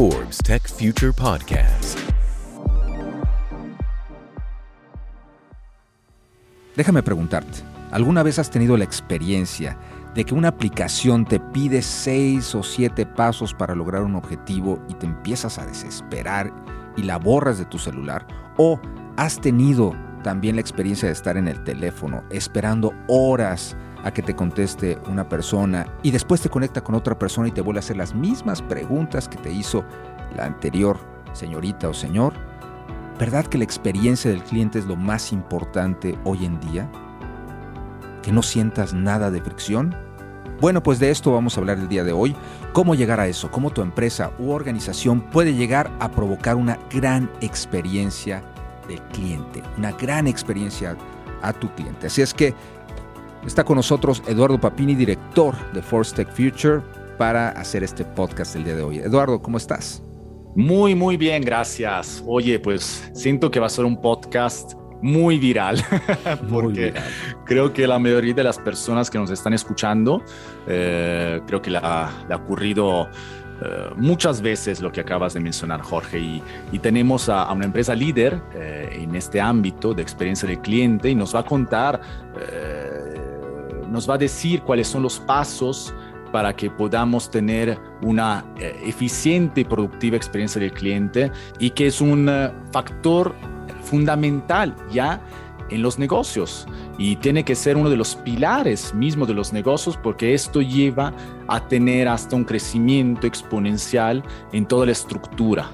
Forbes Tech Future Podcast. Déjame preguntarte, ¿alguna vez has tenido la experiencia de que una aplicación te pide seis o siete pasos para lograr un objetivo y te empiezas a desesperar y la borras de tu celular? ¿O has tenido también la experiencia de estar en el teléfono esperando horas a que te conteste una persona y después te conecta con otra persona y te vuelve a hacer las mismas preguntas que te hizo la anterior señorita o señor? ¿Verdad que la experiencia del cliente es lo más importante hoy en día? ¿Que no sientas nada de fricción? Bueno, pues de esto vamos a hablar el día de hoy. ¿Cómo llegar a eso? ¿Cómo tu empresa u organización puede llegar a provocar una gran experiencia del cliente? Una gran experiencia a tu cliente. Así es que Está con nosotros Eduardo Papini, director de Force Tech Future, para hacer este podcast el día de hoy. Eduardo, ¿cómo estás? Muy, muy bien, gracias. Oye, pues siento que va a ser un podcast muy viral, porque creo que la mayoría de las personas que nos están escuchando, eh, creo que le ha, ocurrido eh, muchas veces lo que acabas de mencionar, Jorge, y, tenemos a, una empresa líder eh, en este ámbito de experiencia del cliente y nos va a contar nos va a decir cuáles son los pasos para que podamos tener una eh, eficiente y productiva experiencia del cliente y que es un eh, factor fundamental ya en los negocios y tiene que ser uno de los pilares mismos de los negocios porque esto lleva a tener hasta un crecimiento exponencial en toda la estructura.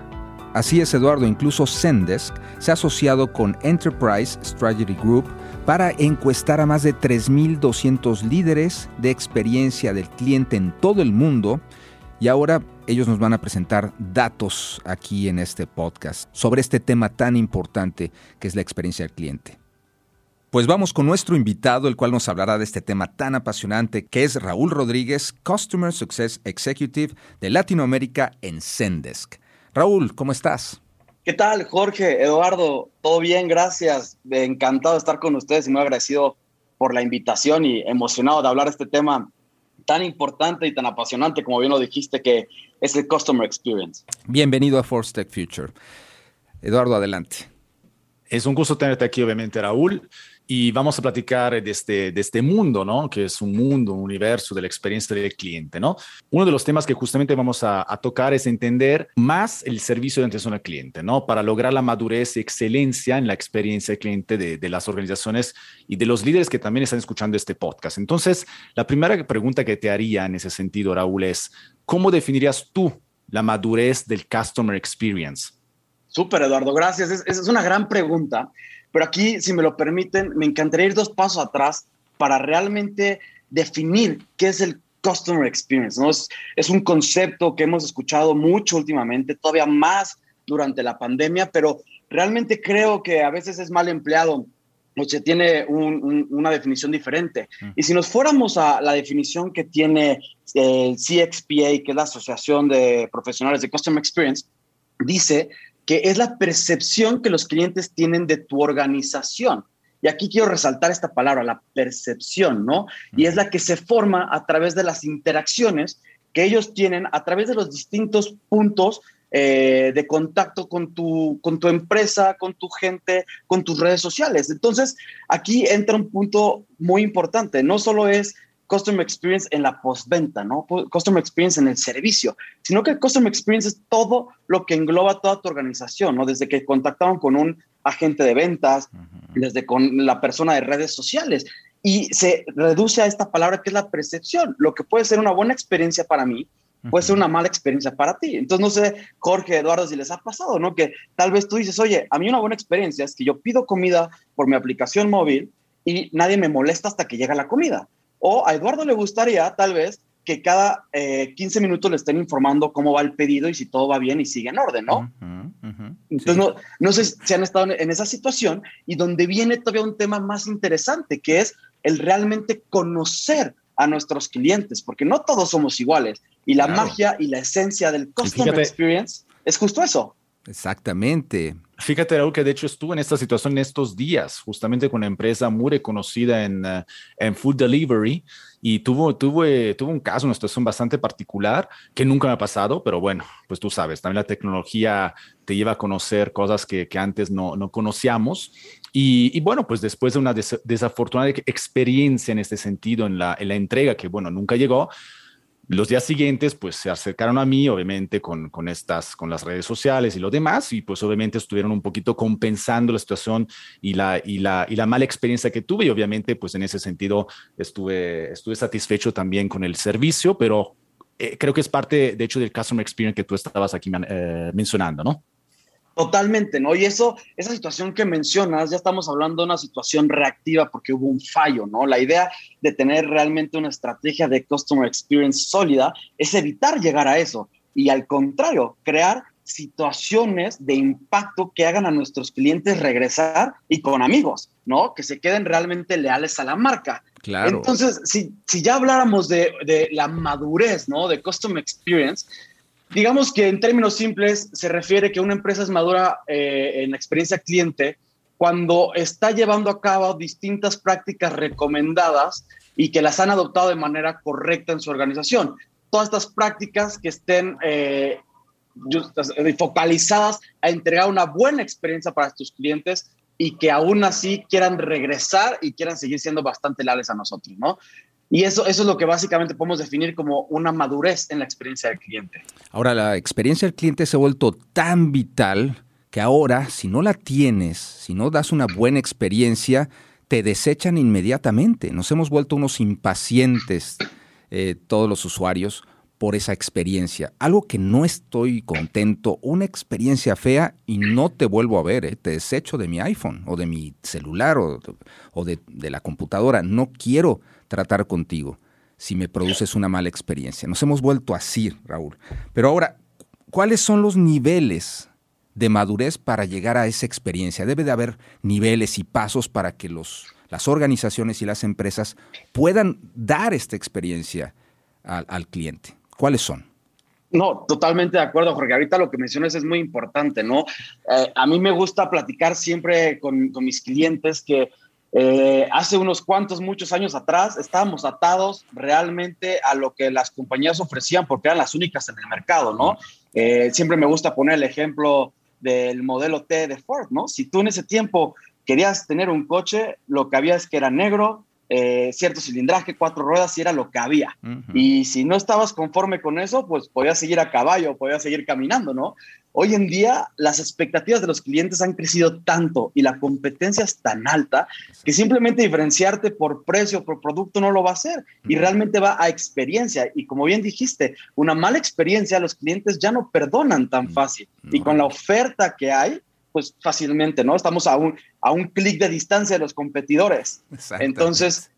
Así es, Eduardo, incluso Zendesk se ha asociado con Enterprise Strategy Group para encuestar a más de 3.200 líderes de experiencia del cliente en todo el mundo y ahora ellos nos van a presentar datos aquí en este podcast sobre este tema tan importante que es la experiencia del cliente. Pues vamos con nuestro invitado, el cual nos hablará de este tema tan apasionante, que es Raúl Rodríguez, Customer Success Executive de Latinoamérica en Zendesk. Raúl, ¿cómo estás? ¿Qué tal, Jorge? Eduardo, todo bien, gracias. Encantado de estar con ustedes y muy agradecido por la invitación y emocionado de hablar de este tema tan importante y tan apasionante, como bien lo dijiste, que es el Customer Experience. Bienvenido a Force Tech Future. Eduardo, adelante. Es un gusto tenerte aquí, obviamente, Raúl y vamos a platicar de este, de este mundo, ¿no? Que es un mundo, un universo de la experiencia del cliente, ¿no? Uno de los temas que justamente vamos a, tocar es entender más el servicio de atención al cliente, ¿no? Para lograr la madurez y excelencia en la experiencia del cliente de, de las organizaciones y de los líderes que también están escuchando este podcast. Entonces, la primera pregunta que te haría en ese sentido, Raúl, es, ¿cómo definirías tú la madurez del Customer Experience? Súper, Eduardo, gracias. Es, es una gran pregunta. Pero aquí, si me lo permiten, me encantaría ir dos pasos atrás para realmente definir qué es el Customer Experience. ¿no? Es, es un concepto que hemos escuchado mucho últimamente, todavía más durante la pandemia, pero realmente creo que a veces es mal empleado o se tiene una definición diferente. Y si nos fuéramos a la definición que tiene el CXPA, que es la Asociación de Profesionales de Customer Experience, dice que es la percepción que los clientes tienen de tu organización. Y aquí quiero resaltar esta palabra, la percepción, ¿no? Y es la que se forma a través de las interacciones que ellos tienen a través de los distintos puntos eh, de contacto con tu, con tu empresa, con tu gente, con tus redes sociales. Entonces, aquí entra un punto muy importante. No solo es Customer Experience en la postventa, ¿no? Customer Experience en el servicio, sino que Customer Experience es todo lo que engloba toda tu organización, ¿no? Desde que contactaban con un agente de ventas, desde con la persona de redes sociales. Y se reduce a esta palabra que es la percepción. Lo que puede ser una buena experiencia para mí, puede ser una mala experiencia para ti. Entonces, no sé, Jorge, Eduardo, si les ha pasado, ¿no? Que tal vez tú dices, oye, a mí una buena experiencia es que yo pido comida por mi aplicación móvil y nadie me molesta hasta que llega la comida. O a Eduardo le gustaría, tal vez, que cada 15 eh, minutos le estén informando cómo va el pedido y si todo va bien y sigue en orden, ¿no? Entonces, no, no sé si han estado en esa situación y donde viene todavía un tema más interesante, que es el realmente conocer a nuestros clientes, porque no todos somos iguales. Y la magia y la esencia del customer experience es justo eso. Exactamente. Fíjate, Raúl, que de hecho estuve en esta situación en estos días, justamente con una empresa muy reconocida en, eh, en food delivery, y tuvo, tuve, tuvo un caso, una situación bastante particular que nunca me ha pasado, pero bueno, pues tú sabes, también la tecnología te lleva a conocer cosas que, que antes no, no conocíamos. Y, y, bueno, pues después de una desafortunada experiencia en este sentido, en la, en la entrega, que bueno, nunca llegó, los días siguientes, pues se acercaron a mí, obviamente, con, con, estas, con las redes sociales y lo demás, y pues obviamente estuvieron un poquito compensando la situación y la, y la, y la mala experiencia que tuve, y obviamente, pues en ese sentido estuve, estuve satisfecho también con el servicio, pero eh, creo que es parte, de hecho, del customer experience que tú estabas aquí eh, mencionando, ¿no? Totalmente, ¿no? Y eso, esa situación que mencionas, ya estamos hablando de una situación reactiva porque hubo un fallo, ¿no? La idea de tener realmente una estrategia de customer experience sólida es evitar llegar a eso y al contrario, crear situaciones de impacto que hagan a nuestros clientes regresar y con amigos, ¿no? Que se queden realmente leales a la marca. Claro. Entonces, si, si ya habláramos de, de la madurez, ¿no? De customer experience, Digamos que en términos simples se refiere que una empresa es madura eh, en experiencia cliente cuando está llevando a cabo distintas prácticas recomendadas y que las han adoptado de manera correcta en su organización. Todas estas prácticas que estén eh, focalizadas a entregar una buena experiencia para tus clientes y que aún así quieran regresar y quieran seguir siendo bastante leales a nosotros, ¿no? Y eso, eso es lo que básicamente podemos definir como una madurez en la experiencia del cliente. Ahora, la experiencia del cliente se ha vuelto tan vital que ahora, si no la tienes, si no das una buena experiencia, te desechan inmediatamente. Nos hemos vuelto unos impacientes, eh, todos los usuarios, por esa experiencia. Algo que no estoy contento, una experiencia fea y no te vuelvo a ver, eh, te desecho de mi iPhone o de mi celular o, de, de la computadora. No quiero tratar contigo si me produces una mala experiencia. Nos hemos vuelto así, Raúl. Pero ahora, ¿cuáles son los niveles de madurez para llegar a esa experiencia? Debe de haber niveles y pasos para que los, las organizaciones y las empresas puedan dar esta experiencia al, cliente. ¿Cuáles son? No, totalmente de acuerdo, Jorge. Ahorita lo que mencionas es muy importante, ¿no? Eh, a mí me gusta platicar siempre con, con mis clientes que eh, hace unos cuantos, muchos años atrás, estábamos atados realmente a lo que las compañías ofrecían porque eran las únicas en el mercado, ¿no? Eh, siempre me gusta poner el ejemplo del modelo T de Ford, ¿no? Si tú en ese tiempo querías tener un coche, lo que había es que era negro, eh, cierto cilindraje, cuatro ruedas y era lo que había. Y si no estabas conforme con eso, pues podías seguir a caballo, podías seguir caminando, ¿no? Hoy en día las expectativas de los clientes han crecido tanto y la competencia es tan alta que simplemente diferenciarte por precio, por producto no lo va a hacer y realmente va a experiencia. Y como bien dijiste, una mala experiencia los clientes ya no perdonan tan fácil. Y con la oferta que hay, pues fácilmente, ¿no? Estamos a un, a un clic de distancia de los competidores. Entonces,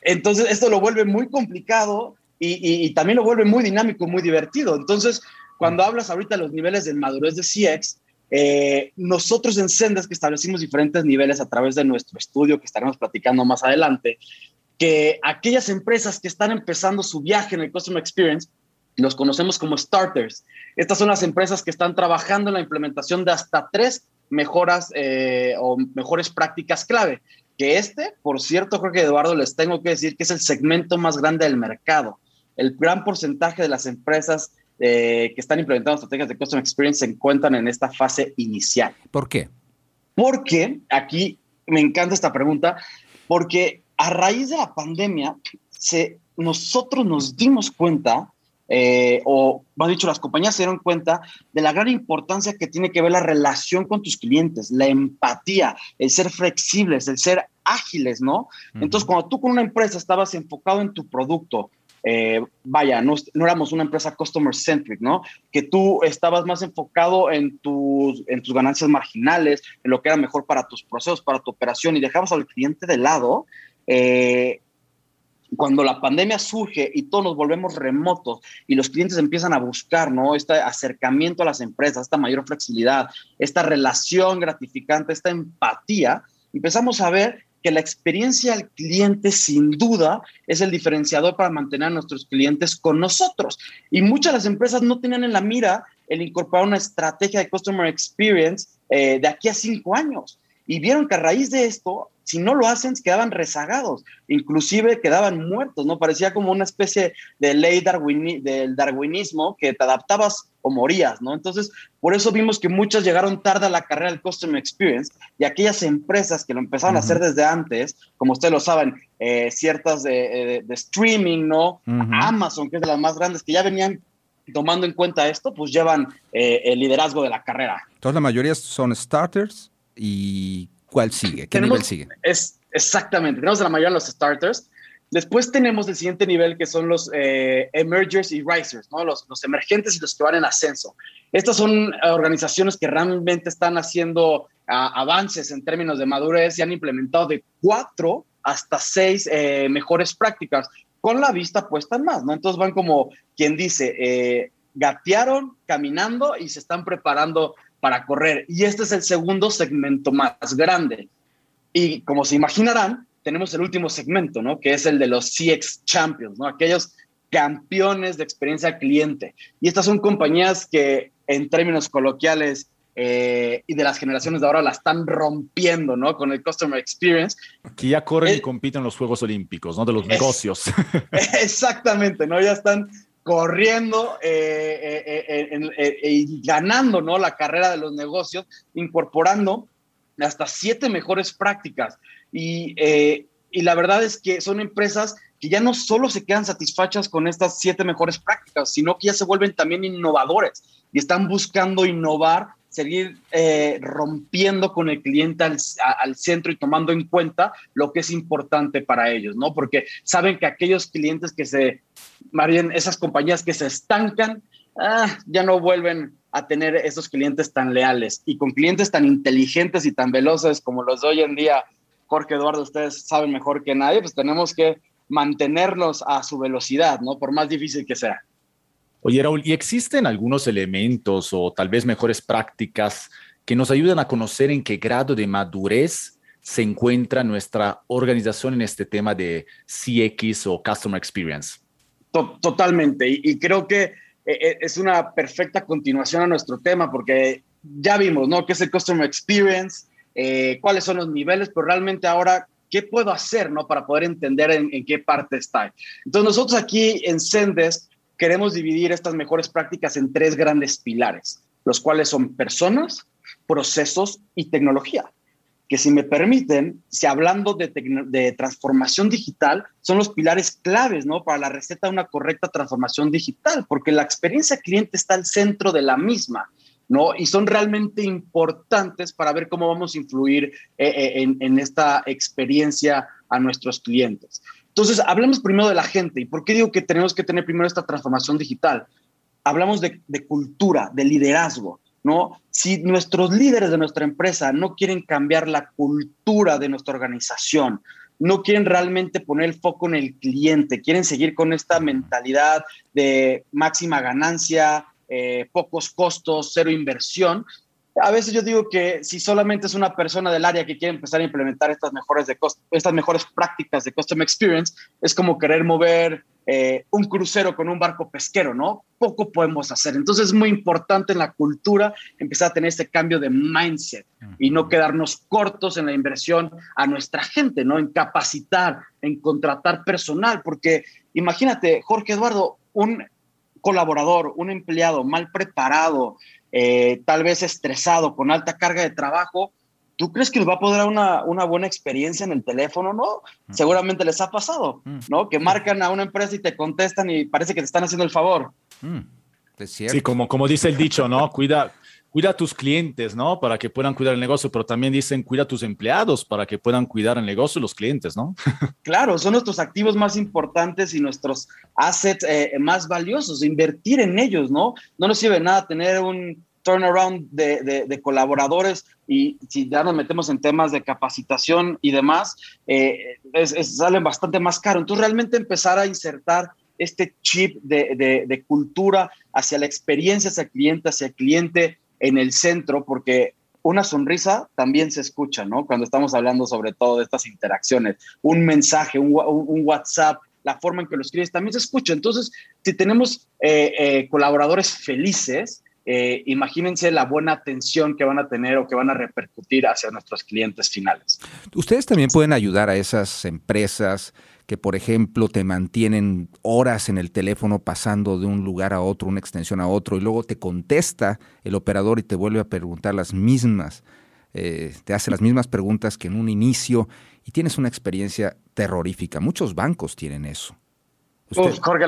entonces, esto lo vuelve muy complicado y, también lo vuelve muy dinámico, muy divertido. Entonces, cuando hablas ahorita de los niveles de madurez de CX, eh, nosotros en Sendas que establecimos diferentes niveles a través de nuestro estudio que estaremos platicando más adelante, que aquellas empresas que están empezando su viaje en el Customer Experience, los conocemos como starters. Estas son las empresas que están trabajando en la implementación de hasta tres mejoras eh, o mejores prácticas clave. Que este, por cierto, creo que Eduardo les tengo que decir que es el segmento más grande del mercado. El gran porcentaje de las empresas eh, que están implementando estrategias de Customer Experience se encuentran en esta fase inicial. ¿Por qué? Porque aquí me encanta esta pregunta, porque a raíz de la pandemia, se, nosotros nos dimos cuenta eh, o más dicho, las compañías se dieron cuenta de la gran importancia que tiene que ver la relación con tus clientes, la empatía, el ser flexibles, el ser ágiles, ¿no? Entonces, cuando tú con una empresa estabas enfocado en tu producto, eh, vaya, no, no, éramos una empresa customer centric, ¿no? Que tú estabas más enfocado en tus, en tus ganancias marginales, en lo que era mejor para tus procesos, para tu operación y dejabas al cliente de lado, eh, cuando la pandemia surge y todos nos volvemos remotos y los clientes empiezan a buscar, ¿no? Este acercamiento a las empresas, esta mayor flexibilidad, esta relación gratificante, esta empatía, empezamos a ver que la experiencia al cliente sin duda es el diferenciador para mantener a nuestros clientes con nosotros. Y muchas de las empresas no tienen en la mira el incorporar una estrategia de customer experience eh, de aquí a cinco años. Y vieron que a raíz de esto si no lo hacen, quedaban rezagados, inclusive quedaban muertos, ¿no? Parecía como una especie de ley del darwinismo que te adaptabas o morías, ¿no? Entonces, por eso vimos que muchos llegaron tarde a la carrera del Customer Experience y aquellas empresas que lo empezaron a hacer desde antes, como ustedes lo saben, eh, ciertas de, streaming, ¿no? Amazon, que es de las más grandes, que ya venían tomando en cuenta esto, pues llevan eh, el liderazgo de la carrera. Entonces, la mayoría son starters y ¿cuál sigue? ¿Qué nivel sigue? Es, exactamente, tenemos la mayoría de los starters. Después tenemos el siguiente nivel que son los eh, emergers y risers, ¿no? Los, los, emergentes y los que van en ascenso. Estas son organizaciones que realmente están haciendo ah, avances en términos de madurez y han implementado de cuatro hasta seis eh, mejores prácticas con la vista puesta en más, ¿no? Entonces van como quien dice, eh, gatearon caminando y se están preparando para correr. Y este es el segundo segmento más grande. Y como se imaginarán, tenemos el último segmento, ¿no? Que es el de los CX Champions, ¿no? Aquellos campeones de experiencia cliente. Y estas son compañías que en términos coloquiales eh, y de las generaciones de ahora la están rompiendo, ¿no? Con el Customer Experience. Aquí ya corren y compiten en los Juegos Olímpicos, ¿no? De los negocios. Exactamente, ¿no? Ya están corriendo eh, eh, y ganando, ¿no? La carrera de los negocios, incorporando hasta siete mejores prácticas. Y, y la verdad es que son empresas que ya no solo se quedan satisfechas con estas siete mejores prácticas, sino que ya se vuelven también innovadores y están buscando innovar seguir eh, rompiendo con el cliente al, centro y tomando en cuenta lo que es importante para ellos, ¿no? Porque saben que aquellos clientes que se, más esas compañías que se estancan, ah, ya no vuelven a tener esos clientes tan leales y con clientes tan inteligentes y tan veloces como los de hoy en día, Jorge Eduardo, ustedes saben mejor que nadie, pues tenemos que mantenerlos a su velocidad, ¿no? Por más difícil que sea. Oye, Raúl, ¿y existen algunos elementos o tal vez mejores prácticas que nos ayudan a conocer en qué grado de madurez se encuentra nuestra organización en este tema de CX o Customer Experience? Totalmente, y, creo que eh, eh, es una perfecta continuación a nuestro tema porque ya vimos, ¿no? ¿Qué es el Customer Experience? Eh, ¿Cuáles son los niveles? Pero realmente ahora, ¿qué puedo hacer, ¿no? Para poder entender en, en qué parte está. Entonces, nosotros aquí en Sendes queremos dividir estas mejores prácticas en tres grandes pilares, los cuales son personas, procesos y tecnología. Que si me permiten, si hablando de, transformación digital, son los pilares claves ¿no? para la receta de una correcta transformación digital, porque la experiencia cliente está al centro de la misma. ¿no? Y son realmente importantes para ver cómo vamos a influir eh, eh, en, en, esta experiencia a nuestros clientes. Entonces, hablemos primero de la gente. ¿Y por qué digo que tenemos que tener primero esta transformación digital? Hablamos de, cultura, de liderazgo, ¿no? Si nuestros líderes de nuestra empresa no quieren cambiar la cultura de nuestra organización, no quieren realmente poner el foco en el cliente, quieren seguir con esta mentalidad de máxima ganancia, eh, pocos costos, cero inversión, a veces yo digo que si solamente es una persona del área que quiere empezar a implementar estas mejores, de estas mejores prácticas de Custom Experience, es como querer mover eh, un crucero con un barco pesquero, ¿no? Poco podemos hacer. Entonces es muy importante en la cultura empezar a tener este cambio de mindset y no quedarnos cortos en la inversión a nuestra gente, ¿no? En capacitar, en contratar personal, porque imagínate, Jorge Eduardo, un colaborador, un empleado mal preparado, eh, tal vez estresado, con alta carga de trabajo, ¿tú crees que les va a poder dar una, una buena experiencia en el teléfono? No, seguramente les ha pasado, mm. ¿no? Que marcan a una empresa y te contestan y parece que te están haciendo el favor. Mm. Sí, como, como dice el dicho, ¿no? Cuida, cuida a tus clientes, ¿no? Para que puedan cuidar el negocio, pero también dicen cuida a tus empleados para que puedan cuidar el negocio y los clientes, ¿no? Claro, son nuestros activos más importantes y nuestros assets eh, más valiosos, invertir en ellos, ¿no? No nos sirve nada tener un turnaround de, colaboradores y si ya nos metemos en temas de capacitación y demás, eh, salen bastante más caro. Entonces, realmente empezar a insertar este chip de, de, cultura hacia la experiencia, hacia el cliente, hacia el cliente, en el centro, porque una sonrisa también se escucha, ¿no? Cuando estamos hablando sobre todo de estas interacciones, un mensaje, un, WhatsApp, la forma en que lo escribes también se escucha. Entonces, si tenemos eh, eh, colaboradores felices, eh, imagínense la buena atención que van a tener o que van a repercutir hacia nuestros clientes finales. Ustedes también pueden ayudar a esas empresas que, por ejemplo, te mantienen horas en el teléfono pasando de un lugar a otro, una extensión a otro, y luego te contesta el operador y te vuelve a preguntar las mismas, eh, te hace las mismas preguntas que en un inicio, y tienes una experiencia terrorífica. Muchos bancos tienen eso. Uf, Jorge,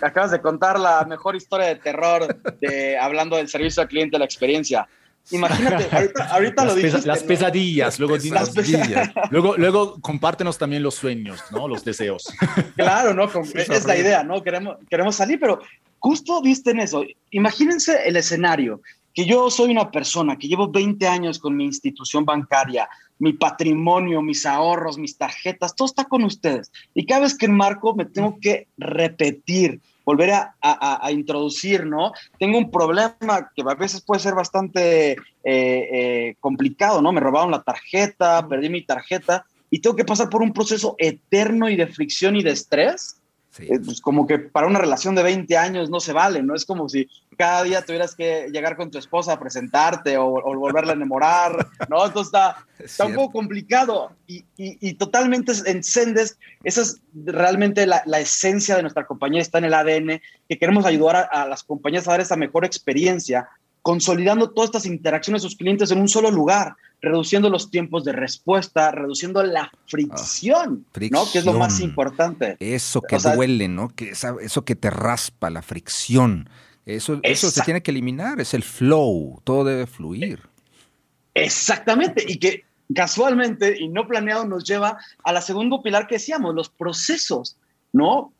acabas de contar la mejor historia de terror de, hablando del servicio al cliente, la experiencia. Imagínate, ahorita, lo dijiste. las pesadillas, luego, las pesadillas. luego, luego compártenos también los sueños, ¿no? Los deseos. Claro, ¿no? es, la idea, ¿no? Queremos, queremos salir, pero justo viste en eso. Imagínense el escenario, que yo soy una persona que llevo 20 años con mi institución bancaria, mi patrimonio, mis ahorros, mis tarjetas, todo está con ustedes. Y cada vez que marco me tengo que repetir, volver a, introducir, ¿no? Tengo un problema que a veces puede ser bastante eh, eh, complicado, ¿no? Me robaron la tarjeta, perdí mi tarjeta y tengo que pasar por un proceso eterno y de fricción y de estrés eh, pues como que para una relación de 20 años no se vale, ¿no? Es como si cada día tuvieras que llegar con tu esposa a presentarte o, volverla a enamorar, ¿no? Entonces está, está un poco complicado y, y, totalmente encendes, esa es realmente la, la, esencia de nuestra compañía, está en el ADN, que queremos ayudar a, a las compañías a dar esa mejor experiencia consolidando todas estas interacciones de sus clientes en un solo lugar, reduciendo los tiempos de respuesta, reduciendo la fricción, ¿no? Que es lo más importante. Eso que duele, ¿no? Que eso que te raspa, la fricción. Eso, eso se tiene que eliminar, es el flow, todo debe fluir. Exactamente, y que casualmente y no planeado nos lleva a la segundo pilar que decíamos, los procesos, ¿no?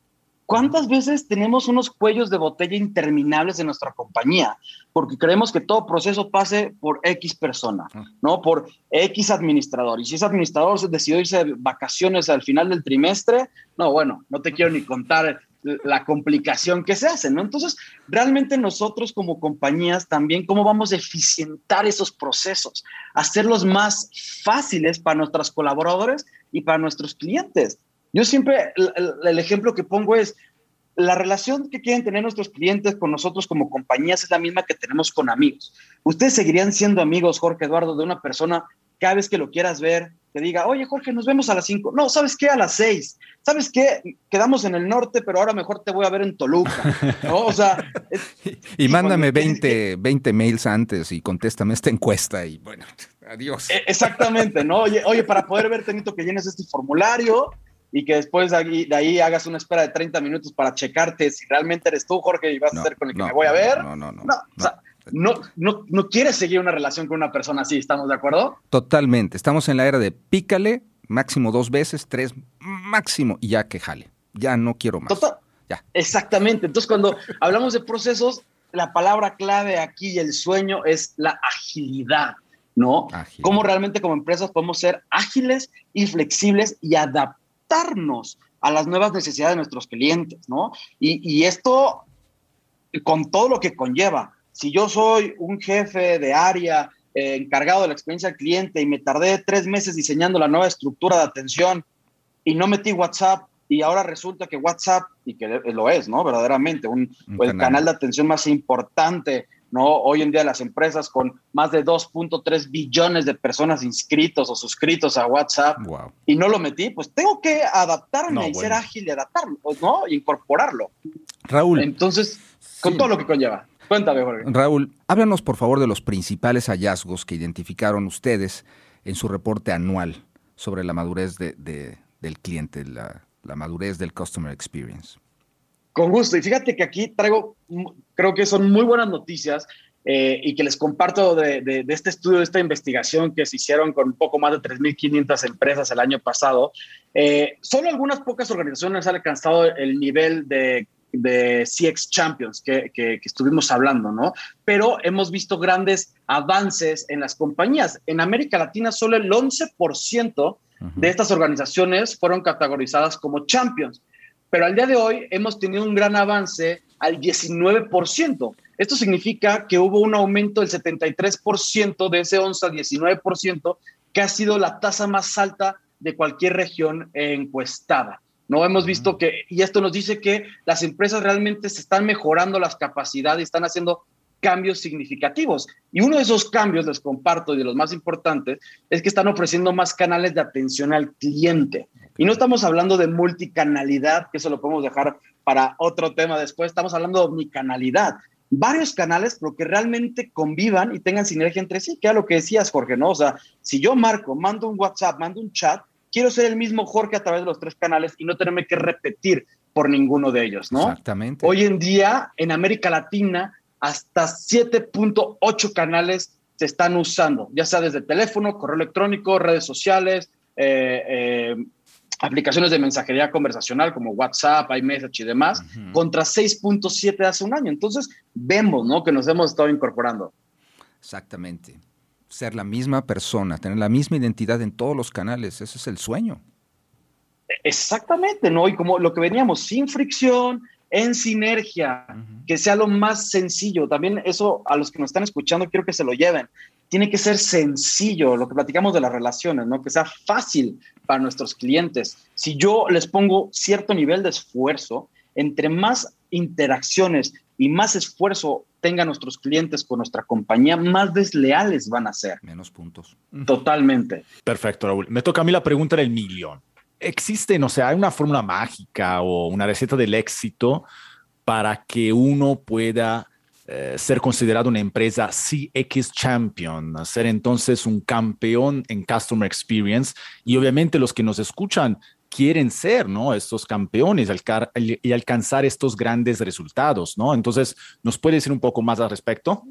¿Cuántas veces tenemos unos cuellos de botella interminables en nuestra compañía? Porque creemos que todo proceso pase por X persona, ah. ¿no? Por X administrador. Y si ese administrador decidió irse de vacaciones al final del trimestre, no, bueno, no te quiero ni contar la complicación que se hace, ¿no? Entonces, realmente nosotros como compañías también, ¿cómo vamos a eficientar esos procesos? Hacerlos más fáciles para nuestros colaboradores y para nuestros clientes. Yo siempre, el, ejemplo que pongo es, la relación que quieren tener nuestros clientes con nosotros como compañías es la misma que tenemos con amigos. Ustedes seguirían siendo amigos, Jorge Eduardo, de una persona cada vez que lo quieras ver, te diga, oye Jorge, nos vemos a las 5. No, ¿sabes qué? A las 6. ¿Sabes qué? Quedamos en el norte, pero ahora mejor te voy a ver en Toluca. ¿no? O sea... y mándame 20, 20 mails antes y contéstame esta encuesta y bueno, adiós. E, exactamente, ¿no? Oye, oye para poder verte necesito que llenes este formulario y que después de ahí, de ahí, hagas una espera de 30 minutos para checarte si realmente eres tú, Jorge, y vas a ser con el que me voy a ver. No, no, no. No, no, no, quieres seguir una relación con una persona así, ¿estamos de acuerdo? Totalmente. Estamos en la era de pícale, máximo dos veces, tres máximo, y ya que jale. Ya no quiero más. Ya. Exactamente. Entonces, cuando hablamos de procesos, la palabra clave aquí y el sueño es la agilidad, ¿no? Cómo realmente como empresas podemos ser ágiles y flexibles y adaptar adaptarnos a las nuevas necesidades de nuestros clientes, ¿no? Y, esto con todo lo que conlleva. Si yo soy un jefe de área eh, encargado de la experiencia del cliente y me tardé tres meses diseñando la nueva estructura de atención y no metí WhatsApp y ahora resulta que WhatsApp, y que lo es, ¿no? Verdaderamente, un, el canal de atención más importante ¿no? Hoy en día las empresas con más de 2.3 billones de personas inscritos o suscritos a WhatsApp y no lo metí, pues tengo que adaptarme y ser ágil y adaptarlo, ¿no? Y incorporarlo. Raúl. Entonces, con todo lo que conlleva. Cuéntame, Jorge. Raúl, háblanos por favor de los principales hallazgos que identificaron ustedes en su reporte anual sobre la madurez de, del cliente, la, la madurez del Customer Experience. Con gusto. Y fíjate que aquí traigo, creo que son muy buenas noticias eh, y que les comparto de, este estudio, de esta investigación que se hicieron con un poco más de 3.500 empresas el año pasado. Eh, solo algunas pocas organizaciones han alcanzado el nivel de, CX Champions que, estuvimos hablando, ¿no? Pero hemos visto grandes avances en las compañías. En América Latina solo el 11% de estas organizaciones fueron categorizadas como champions pero al día de hoy hemos tenido un gran avance al 19%. Esto significa que hubo un aumento del 73% de ese 11 al 19%, que ha sido la tasa más alta de cualquier región encuestada. No hemos visto que, y esto nos dice que las empresas realmente se están mejorando las capacidades, están haciendo cambios significativos. Y uno de esos cambios, les comparto, y de los más importantes, es que están ofreciendo más canales de atención al cliente. Y no estamos hablando de multicanalidad, que eso lo podemos dejar para otro tema después, estamos hablando de omnicanalidad. Varios canales, pero que realmente convivan y tengan sinergia entre sí, que era lo que decías, Jorge, ¿no? O sea, si yo marco, mando un WhatsApp, mando un chat, quiero ser el mismo Jorge a través de los tres canales y no tenerme que repetir por ninguno de ellos, ¿no? Exactamente. Hoy en día, en América Latina, hasta 7.8 canales se están usando, ya sea desde teléfono, correo electrónico, redes sociales, eh, eh, aplicaciones de mensajería conversacional como WhatsApp, iMessage y demás, contra 6.7 hace un año. Entonces, vemos ¿no? que nos hemos estado incorporando. Exactamente. Ser la misma persona, tener la misma identidad en todos los canales, ese es el sueño. Exactamente, ¿no? Y como lo que veníamos, sin fricción, en sinergia, que sea lo más sencillo. También eso a los que nos están escuchando quiero que se lo lleven. Tiene que ser sencillo, lo que platicamos de las relaciones, ¿no? Que sea fácil para nuestros clientes. Si yo les pongo cierto nivel de esfuerzo, entre más interacciones y más esfuerzo tengan nuestros clientes con nuestra compañía, más desleales van a ser. Menos puntos. Totalmente. Perfecto, Raúl. Me toca a mí la pregunta del millón existe, no sé, hay una fórmula mágica o una receta del éxito para que uno pueda eh, ser considerado una empresa CX Champion, ser entonces un campeón en Customer Experience. Y obviamente los que nos escuchan quieren ser, ¿no? Estos campeones y alcanzar estos grandes resultados, ¿no? Entonces, ¿nos puede decir un poco más al respecto?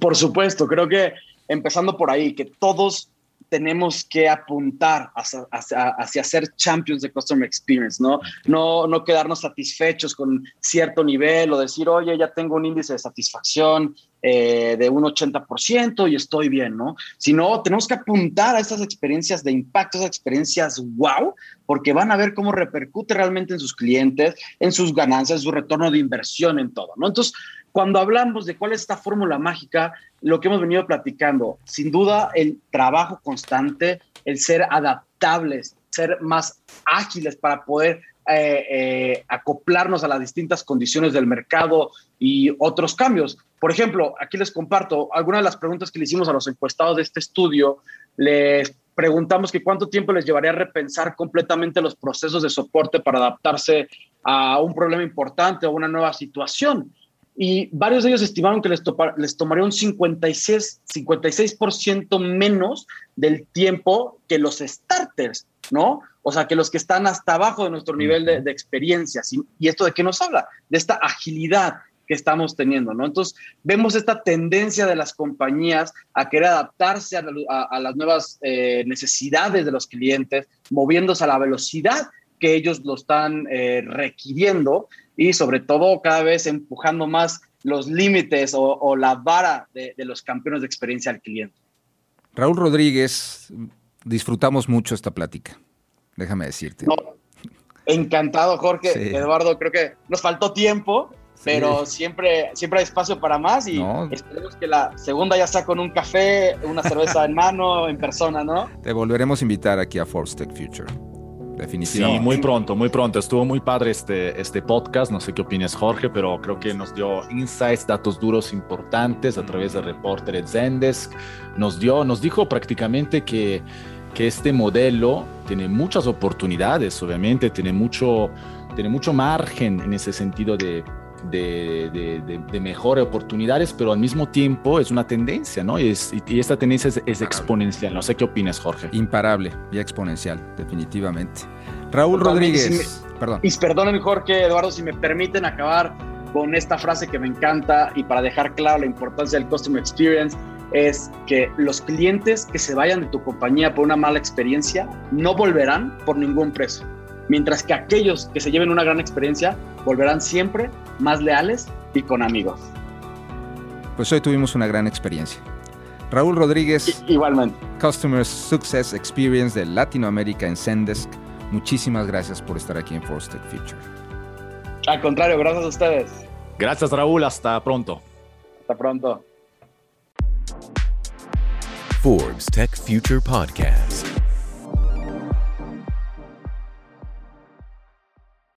Por supuesto, creo que empezando por ahí, que todos tenemos que apuntar hacia, ser champions de Customer Experience, ¿no? ¿no? No quedarnos satisfechos con cierto nivel o decir, oye, ya tengo un índice de satisfacción eh, de un 80% y estoy bien, ¿no? Sino tenemos que apuntar a esas experiencias de impacto, esas experiencias wow, porque van a ver cómo repercute realmente en sus clientes, en sus ganancias, su retorno de inversión, en todo, ¿no? Entonces, cuando hablamos de cuál es esta fórmula mágica, lo que hemos venido platicando, sin duda el trabajo constante, el ser adaptables, ser más ágiles para poder eh, eh, acoplarnos a las distintas condiciones del mercado y otros cambios. Por ejemplo, aquí les comparto algunas de las preguntas que le hicimos a los encuestados de este estudio. Les preguntamos que cuánto tiempo les llevaría a repensar completamente los procesos de soporte para adaptarse a un problema importante o una nueva situación y varios de ellos estimaron que les, les tomaría un 56, 56% menos del tiempo que los starters, ¿no? O sea, que los que están hasta abajo de nuestro nivel de, de experiencia. ¿Y esto de qué nos habla? De esta agilidad que estamos teniendo, ¿no? Entonces, vemos esta tendencia de las compañías a querer adaptarse a, las nuevas eh, necesidades de los clientes, moviéndose a la velocidad que ellos lo están eh, requiriendo y sobre todo cada vez empujando más los límites o, la vara de, los campeones de experiencia al cliente. Raúl Rodríguez, disfrutamos mucho esta plática, déjame decirte. encantado, Jorge. Eduardo, creo que nos faltó tiempo, pero siempre, siempre hay espacio para más y esperemos que la segunda ya sea con un café, una cerveza en mano, en persona, ¿no? Te volveremos a invitar aquí a Force Tech Future. Definitivamente. Sí, muy pronto, muy pronto. Estuvo muy padre este, este podcast. No sé qué opinas, Jorge, pero creo que nos dio insights, datos duros importantes a través de Reporter Zendesk. Nos dio, nos dijo prácticamente que, que este modelo tiene muchas oportunidades, obviamente, tiene mucho, tiene mucho margen en ese sentido de de, de, de, mejores oportunidades, pero al mismo tiempo es una tendencia, ¿no? Y, es, y esta tendencia es, exponencial. No sé qué opinas, Jorge. Imparable y exponencial, definitivamente. Raúl Rodríguez, perdón. Y perdonen, Jorge, Eduardo, si me permiten acabar con esta frase que me encanta y para dejar claro la importancia del Customer Experience es que los clientes que se vayan de tu compañía por una mala experiencia no volverán por ningún precio mientras que aquellos que se lleven una gran experiencia volverán siempre más leales y con amigos. Pues hoy tuvimos una gran experiencia. Raúl Rodríguez, igualmente. Customer Success Experience de Latinoamérica en Zendesk. Muchísimas gracias por estar aquí en Force Tech Future. Al contrario, gracias a ustedes. Gracias Raúl, hasta pronto. Hasta pronto. Forbes Tech Future Podcast.